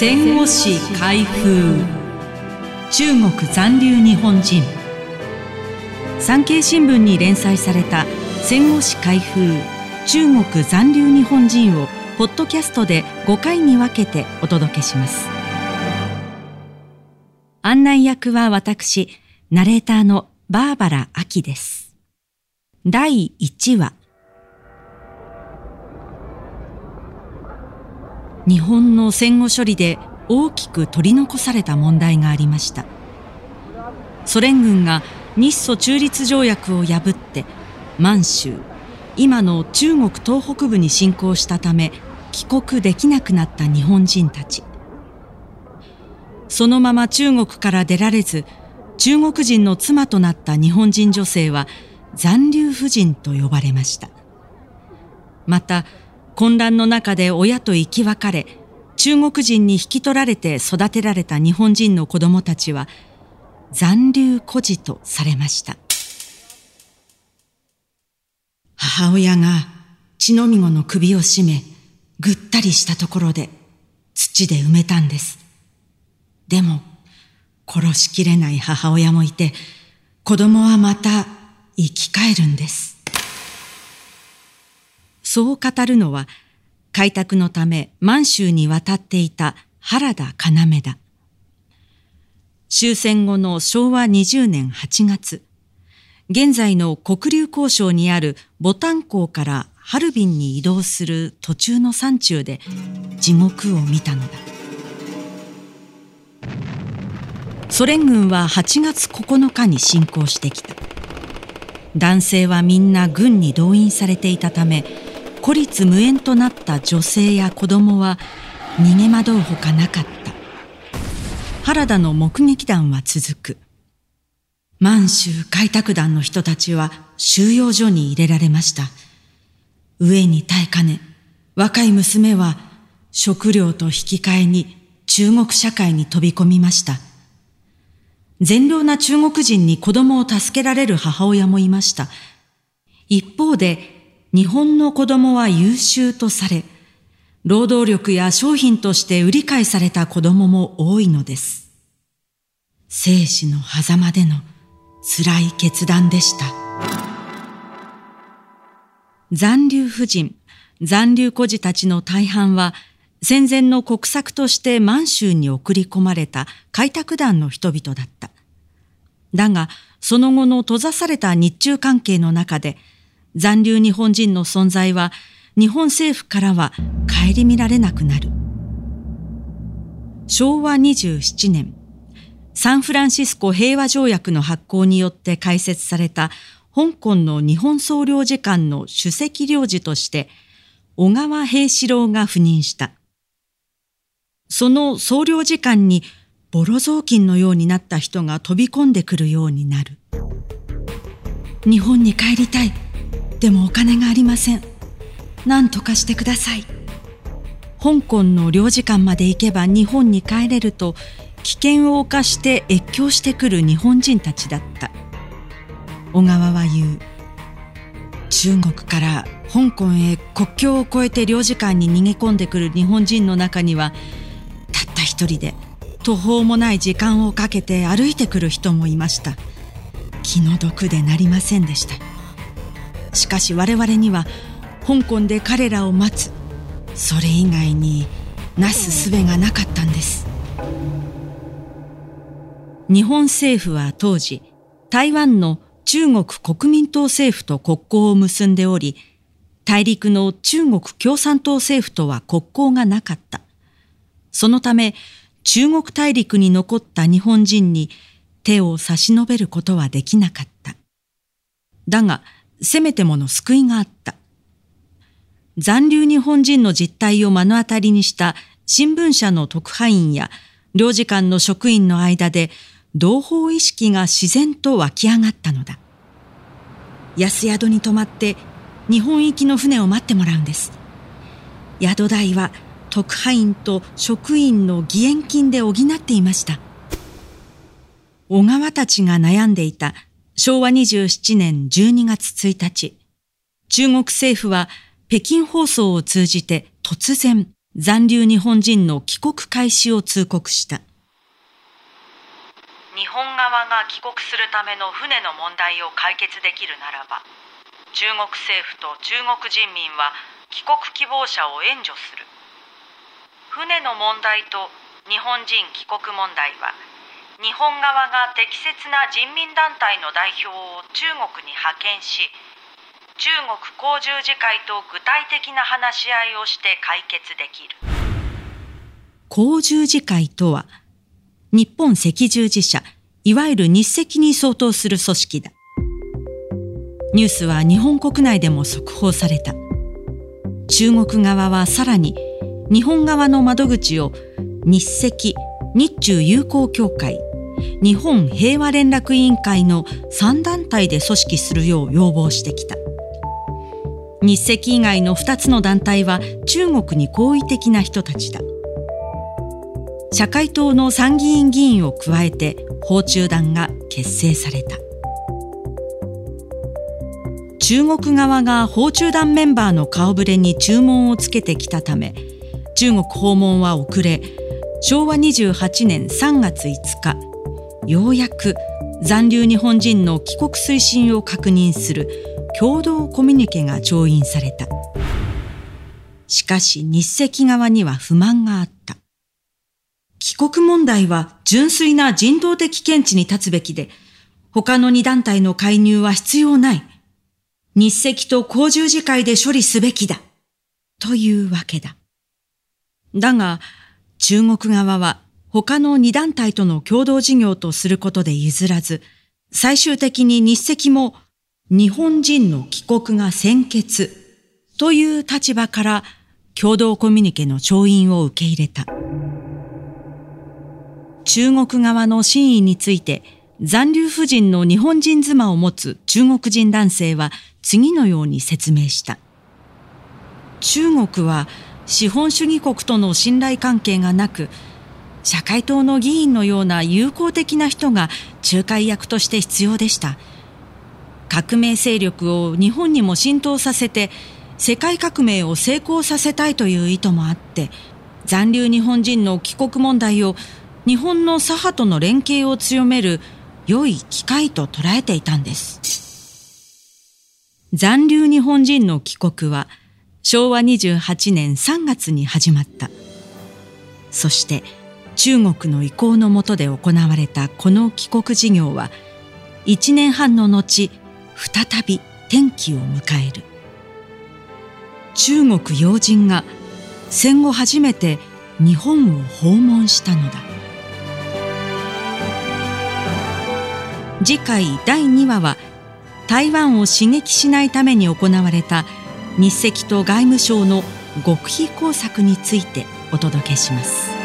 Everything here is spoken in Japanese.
戦後史開封。中国残留日本人。産経新聞に連載された戦後史開封。中国残留日本人をポッドキャストで5回に分けてお届けします。案内役は私ナレーターのバーバラ・アキです。第1話。日本の戦後処理で大きく取り残された問題がありました。ソ連軍が日ソ中立条約を破って満州今の中国東北部に侵攻したため帰国できなくなった日本人たち。そのまま中国から出られず中国人の妻となった日本人女性は残留婦人と呼ばれました。また混乱の中で親と生き別れ、中国人に引き取られて育てられた日本人の子供たちは残留孤児とされました。母親が血のみ子の首を絞め、ぐったりしたところで土で埋めたんです。でも、殺しきれない母親もいて、子供はまた生き返るんです。そう語るのは、開拓のため満州に渡っていた原田要だ。終戦後の昭和20年8月、現在の黒竜交渉にあるボタン港からハルビンに移動する途中の山中で地獄を見たのだ。ソ連軍は8月9日に侵攻してきた。男性はみんな軍に動員されていたため、孤立無縁となった女性や子供は逃げ惑うほかなかった。原田の目撃談は続く。満州開拓団の人たちは収容所に入れられました。上に耐えかね若い娘は食料と引き換えに中国社会に飛び込みました。善良な中国人に子供を助けられる母親もいました。一方で日本の子供は優秀とされ、労働力や商品として売り買いされた子供も多いのです。生死の狭間での辛い決断でした。残留婦人、残留孤児たちの大半は戦前の国策として満州に送り込まれた開拓団の人々だった。だが、その後の閉ざされた日中関係の中で、残留日本人の存在は日本政府からは顧みられなくなる。昭和27年、サンフランシスコ平和条約の発効によって開設された香港の日本総領事館の首席領事として小川平志郎が赴任した。その総領事館にボロ雑巾のようになった人が飛び込んでくるようになる。日本に帰りたい。でもお金がありません。何とかしてください。香港の領事館まで行けば日本に帰れると危険を冒して越境してくる日本人たちだった。小川は言う。中国から香港へ国境を越えて領事館に逃げ込んでくる日本人の中にはたった一人で途方もない時間をかけて歩いてくる人もいました。気の毒でなりませんでした。しかし我々には香港で彼らを待つ。それ以外になすすべがなかったんです。日本政府は当時台湾の中国国民党政府と国交を結んでおり大陸の中国共産党政府とは国交がなかった。そのため中国大陸に残った日本人に手を差し伸べることはできなかった。だがせめてもの救いがあった。残留日本人の実態を目の当たりにした新聞社の特派員や領事館の職員の間で同胞意識が自然と湧き上がったのだ。安宿に泊まって日本行きの船を待ってもらうんです。宿代は特派員と職員の義援金で補っていました。小川たちが悩んでいた昭和27年12月1日、中国政府は北京放送を通じて突然残留日本人の帰国開始を通告した。日本側が帰国するための船の問題を解決できるならば、中国政府と中国人民は帰国希望者を援助する。船の問題と日本人帰国問題は、日本側が適切な人民団体の代表を中国に派遣し中国公十字会と具体的な話し合いをして解決できる。公十字会とは日本赤十字社いわゆる日赤に相当する組織だ。ニュースは日本国内でも速報された。中国側はさらに日本側の窓口を日赤日中友好協会日本平和連絡委員会の3団体で組織するよう要望してきた。日赤以外の2つの団体は中国に好意的な人たちだ。社会党の参議院議員を加えて訪中団が結成された。中国側が訪中団メンバーの顔ぶれに注文をつけてきたため中国訪問は遅れ昭和28年3月5日ようやく残留日本人の帰国推進を確認する共同コミュニケが調印された。しかし日赤側には不満があった。帰国問題は純粋な人道的見地に立つべきで他の二団体の介入は必要ない。日赤と公十字会で処理すべきだ。というわけだ。だが中国側は他の二団体との共同事業とすることで譲らず、最終的に日赤も日本人の帰国が先決という立場から共同コミュニケの調印を受け入れた。中国側の真意について残留婦人の日本人妻を持つ中国人男性は次のように説明した。中国は資本主義国との信頼関係がなく、社会党の議員のような友好的な人が仲介役として必要でした。革命勢力を日本にも浸透させて、世界革命を成功させたいという意図もあって、残留日本人の帰国問題を日本の左派との連携を強める良い機会と捉えていたんです。残留日本人の帰国は昭和28年3月に始まった。そして中国の意向のもとで行われたこの帰国事業は1年半の後再び転機を迎える。中国要人が戦後初めて日本を訪問したのだ。次回第2話は台湾を刺激しないために行われた日赤と外務省の極秘工作についてお届けします